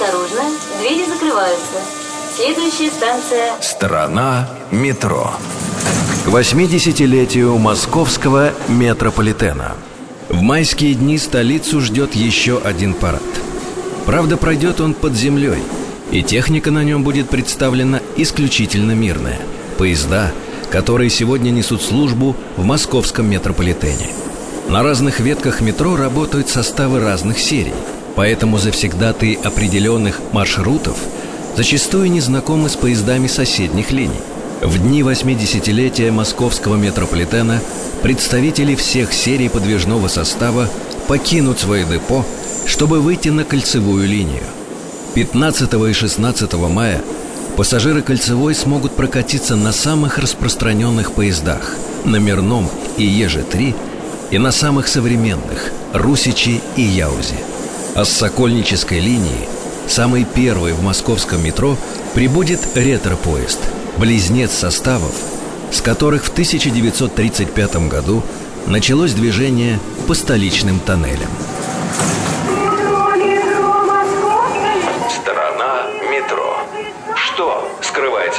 Осторожно, двери закрываются. Следующая станция... Страна метро. К 80-летию московского метрополитена. В майские дни столицу ждет еще один парад. Правда, пройдет он под землей, и техника на нем будет представлена исключительно мирная. Поезда, которые сегодня несут службу в московском метрополитене. На разных ветках метро работают составы разных серий, поэтому завсегдатые определенных маршрутов зачастую не знакомы с поездами соседних линий. В дни 80-летия московского метрополитена представители всех серий подвижного состава покинут свое депо, чтобы выйти на кольцевую линию. 15 и 16 мая пассажиры кольцевой смогут прокатиться на самых распространенных поездах – номерном и Еже-3 и на самых современных – Русичи и Яузе. А с Сокольнической линии, самой первой в московском метро, прибудет ретро-поезд – близнец составов, с которых в 1935 году началось движение по столичным тоннелям. Страна метро. Что